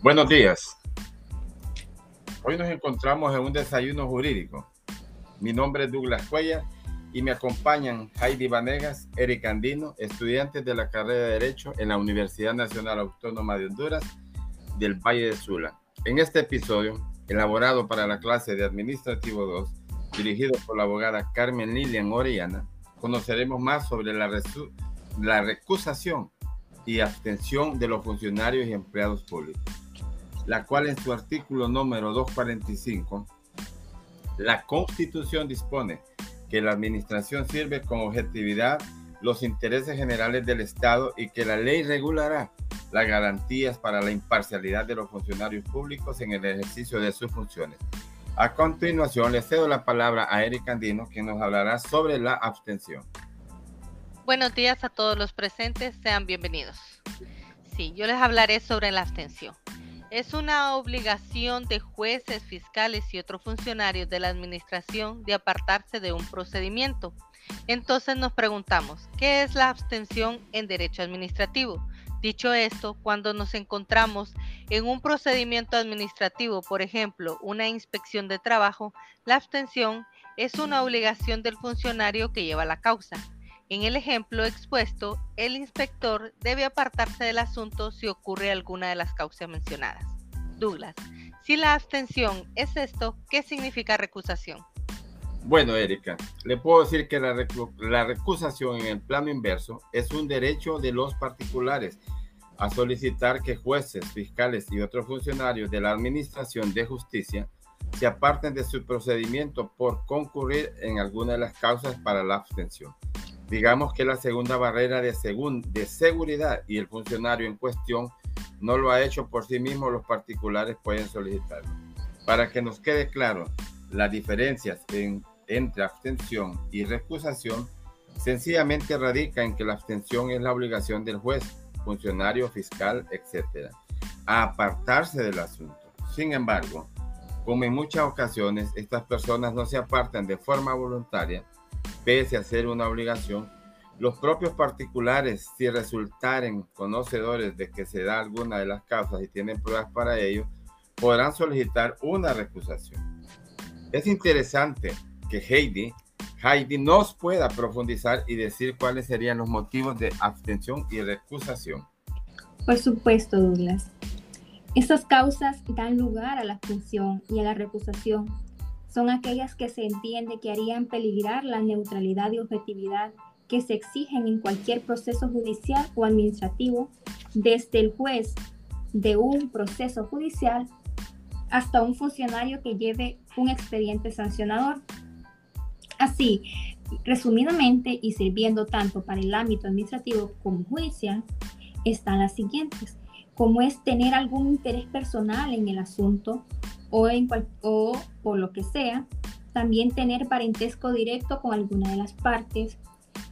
Buenos días. Hoy nos encontramos en un desayuno jurídico. Mi nombre es Douglas Cuellar y me acompañan Heidi Vanegas, Eric Andino, estudiantes de la carrera de Derecho en la Universidad Nacional Autónoma de Honduras del Valle de Sula. En este episodio, elaborado para la clase de Administrativo 2, dirigido por la abogada Carmen Lilian Orellana, conoceremos más sobre la, la recusación y abstención de los funcionarios y empleados públicos la cual en su artículo número 245, la Constitución dispone que la administración sirve con objetividad los intereses generales del Estado y que la ley regulará las garantías para la imparcialidad de los funcionarios públicos en el ejercicio de sus funciones. A continuación, le cedo la palabra a Eric Andino, quien nos hablará sobre la abstención. Buenos días a todos los presentes, sean bienvenidos. Sí, yo les hablaré sobre la abstención. Es una obligación de jueces, fiscales y otros funcionarios de la administración de apartarse de un procedimiento. Entonces nos preguntamos, ¿qué es la abstención en derecho administrativo? Dicho esto, cuando nos encontramos en un procedimiento administrativo, por ejemplo, una inspección de trabajo, la abstención es una obligación del funcionario que lleva la causa. En el ejemplo expuesto, el inspector debe apartarse del asunto si ocurre alguna de las causas mencionadas. Douglas, si la abstención es esto, ¿qué significa recusación? Bueno, Erika, le puedo decir que la, recusación en el plano inverso es un derecho de los particulares a solicitar que jueces, fiscales y otros funcionarios de la Administración de Justicia se aparten de su procedimiento por concurrir en alguna de las causas para la abstención. Digamos que la segunda barrera de, de seguridad y el funcionario en cuestión no lo ha hecho por sí mismo, los particulares pueden solicitarlo. Para que nos quede claro, las diferencias entre abstención y recusación sencillamente radica en que la abstención es la obligación del juez, funcionario, fiscal, etc., a apartarse del asunto. Sin embargo, como en muchas ocasiones estas personas no se apartan de forma voluntaria, pese a ser una obligación, los propios particulares, si resultaren conocedores de que se da alguna de las causas y tienen pruebas para ello, podrán solicitar una recusación. Es interesante que Heidi, Heidi nos pueda profundizar y decir cuáles serían los motivos de abstención y recusación. Por supuesto, Douglas. Estas causas dan lugar a la abstención y a la recusación son aquellas que se entiende que harían peligrar la neutralidad y objetividad que se exigen en cualquier proceso judicial o administrativo, desde el juez de un proceso judicial hasta un funcionario que lleve un expediente sancionador. Así, resumidamente y sirviendo tanto para el ámbito administrativo como judicial, están las siguientes, como es tener algún interés personal en el asunto o, en o por lo que sea, también tener parentesco directo con alguna de las partes,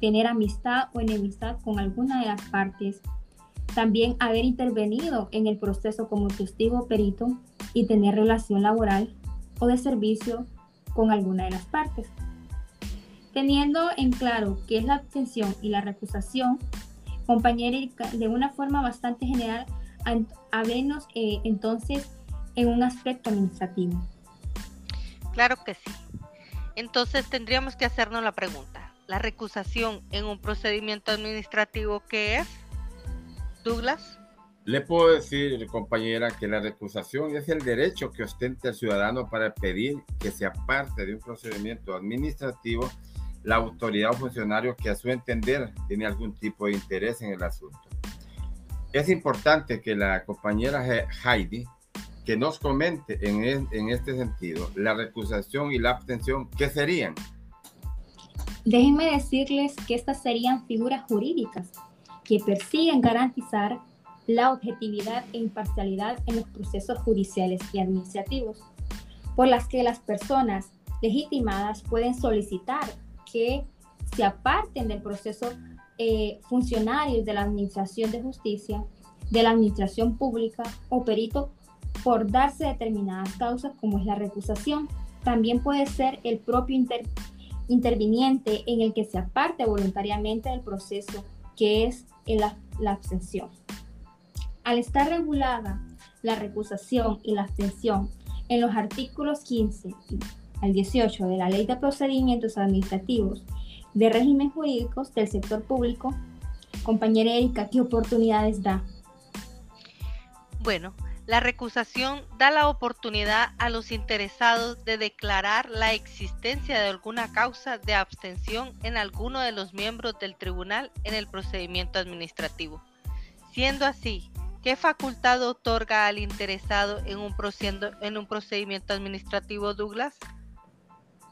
tener amistad o enemistad con alguna de las partes, también haber intervenido en el proceso como testigo o perito y tener relación laboral o de servicio con alguna de las partes. Teniendo en claro qué es la abstención y la recusación, compañera, de una forma bastante general, a, vernos eh, entonces en un aspecto administrativo. Claro que sí. Entonces tendríamos que hacernos la pregunta, ¿la recusación en un procedimiento administrativo qué es? Douglas. Le puedo decir, compañera, que la recusación es el derecho que ostenta el ciudadano para pedir que se aparte de un procedimiento administrativo la autoridad o funcionario que a su entender tiene algún tipo de interés en el asunto. Es importante que la compañera Heidi que nos comente en, en este sentido la recusación y la abstención, ¿qué serían? Déjenme decirles que estas serían figuras jurídicas que persiguen garantizar la objetividad e imparcialidad en los procesos judiciales y administrativos, por las que las personas legitimadas pueden solicitar que se aparten del proceso eh, funcionarios de la Administración de Justicia, de la Administración Pública o perito por darse determinadas causas como es la recusación. También puede ser el propio interviniente en el que se aparte voluntariamente del proceso, que es la, la abstención. Al estar regulada la recusación y la abstención en los artículos 15 al 18 de la Ley de Procedimientos Administrativos de Régimen Jurídicos del Sector Público, compañera Erika, ¿qué oportunidades da? Bueno, la recusación da la oportunidad a los interesados de declarar la existencia de alguna causa de abstención en alguno de los miembros del tribunal en el procedimiento administrativo. Siendo así, ¿qué facultad otorga al interesado en un, en un procedimiento administrativo, Douglas?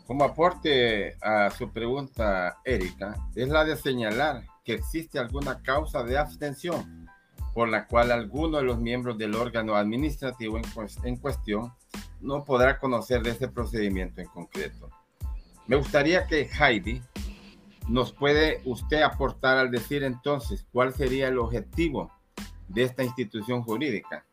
Como aporte a su pregunta, Erika, es la de señalar que existe alguna causa de abstención por la cual alguno de los miembros del órgano administrativo en, cuestión no podrá conocer de ese procedimiento en concreto. Me gustaría que Heidi nos puede usted aportar al decir entonces cuál sería el objetivo de esta institución jurídica.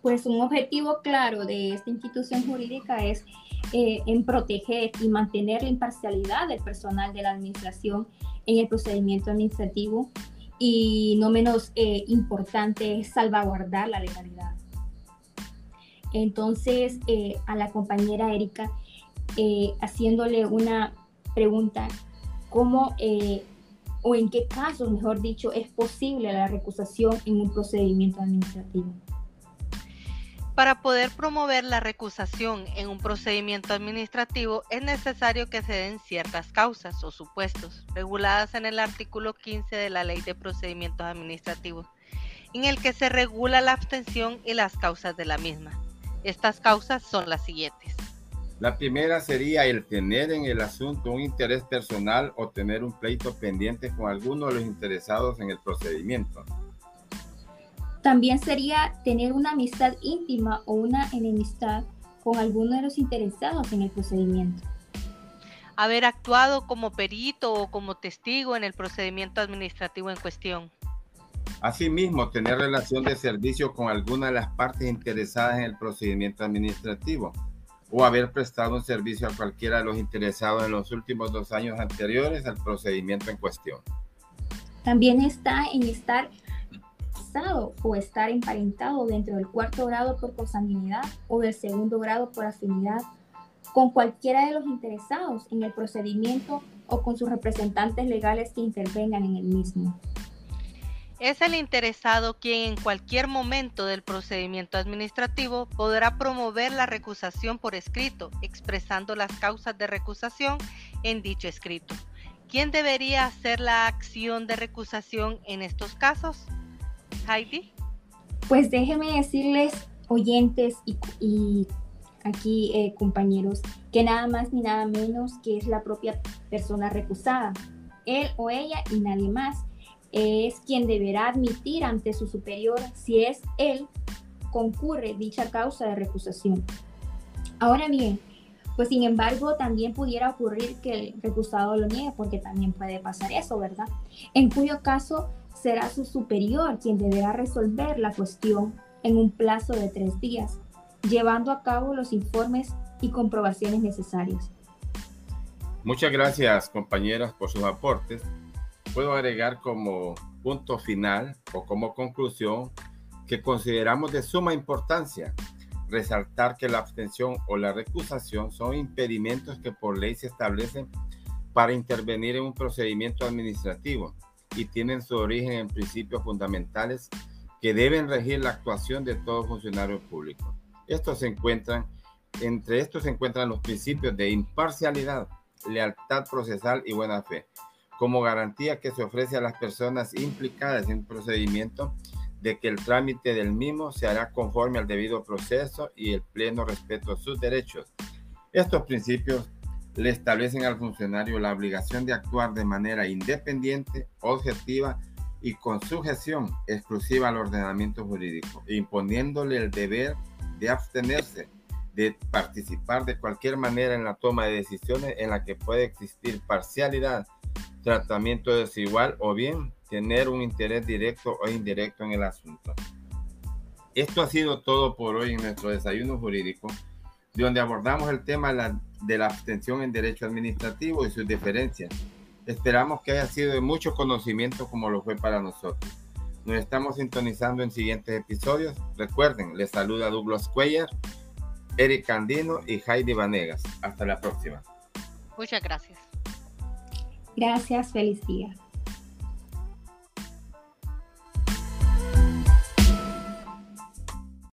Pues un objetivo claro de esta institución jurídica es eh, en proteger y mantener la imparcialidad del personal de la administración en el procedimiento administrativo y no menos eh, importante es salvaguardar la legalidad. Entonces, eh, a la compañera Erika, haciéndole una pregunta, ¿cómo o en qué casos, mejor dicho, es posible la recusación en un procedimiento administrativo? Para poder promover la recusación en un procedimiento administrativo es necesario que se den ciertas causas o supuestos reguladas en el artículo 15 de la Ley de Procedimientos Administrativos, en el que se regula la abstención y las causas de la misma. Estas causas son las siguientes. La primera sería el tener en el asunto un interés personal o tener un pleito pendiente con alguno de los interesados en el procedimiento. También sería tener una amistad íntima o una enemistad con alguno de los interesados en el procedimiento. Haber actuado como perito o como testigo en el procedimiento administrativo en cuestión. Asimismo, tener relación de servicio con alguna de las partes interesadas en el procedimiento administrativo o haber prestado un servicio a cualquiera de los interesados en los últimos dos años anteriores al procedimiento en cuestión. También está en estar o estar emparentado dentro del cuarto grado por consanguinidad o del segundo grado por afinidad con cualquiera de los interesados en el procedimiento o con sus representantes legales que intervengan en el mismo. Es el interesado quien en cualquier momento del procedimiento administrativo podrá promover la recusación por escrito, expresando las causas de recusación en dicho escrito. ¿Quién debería hacer la acción de recusación en estos casos? Heidi. Pues déjeme decirles, oyentes y, aquí eh, compañeros, que nada más ni nada menos que es la propia persona recusada. Él o ella y nadie más es quien deberá admitir ante su superior si es él concurre dicha causa de recusación. Ahora bien, pues sin embargo también pudiera ocurrir que el recusado lo niegue porque también puede pasar eso, ¿verdad? En cuyo caso será su superior quien deberá resolver la cuestión en un plazo de tres días, llevando a cabo los informes y comprobaciones necesarias. Muchas gracias compañeras por sus aportes. Puedo agregar como punto final o como conclusión que consideramos de suma importancia resaltar que la abstención o la recusación son impedimentos que por ley se establecen para intervenir en un procedimiento administrativo y tienen su origen en principios fundamentales que deben regir la actuación de todo funcionario público. Estos se encuentran, entre estos se encuentran los principios de imparcialidad, lealtad procesal y buena fe, como garantía que se ofrece a las personas implicadas en un procedimiento de que el trámite del mismo se hará conforme al debido proceso y el pleno respeto a sus derechos. Estos principios le establecen al funcionario la obligación de actuar de manera independiente, objetiva y con sujeción exclusiva al ordenamiento jurídico, imponiéndole el deber de abstenerse de participar de cualquier manera en la toma de decisiones en la que puede existir parcialidad, tratamiento desigual o bien tener un interés directo o indirecto en el asunto. Esto ha sido todo por hoy en nuestro desayuno jurídico donde abordamos el tema de la abstención en derecho administrativo y sus diferencias. Esperamos que haya sido de mucho conocimiento como lo fue para nosotros. Nos estamos sintonizando en siguientes episodios. Recuerden, les saluda Douglas Cuellar, Eric Candino y Heidi Vanegas. Hasta la próxima. Muchas gracias. Gracias, feliz día.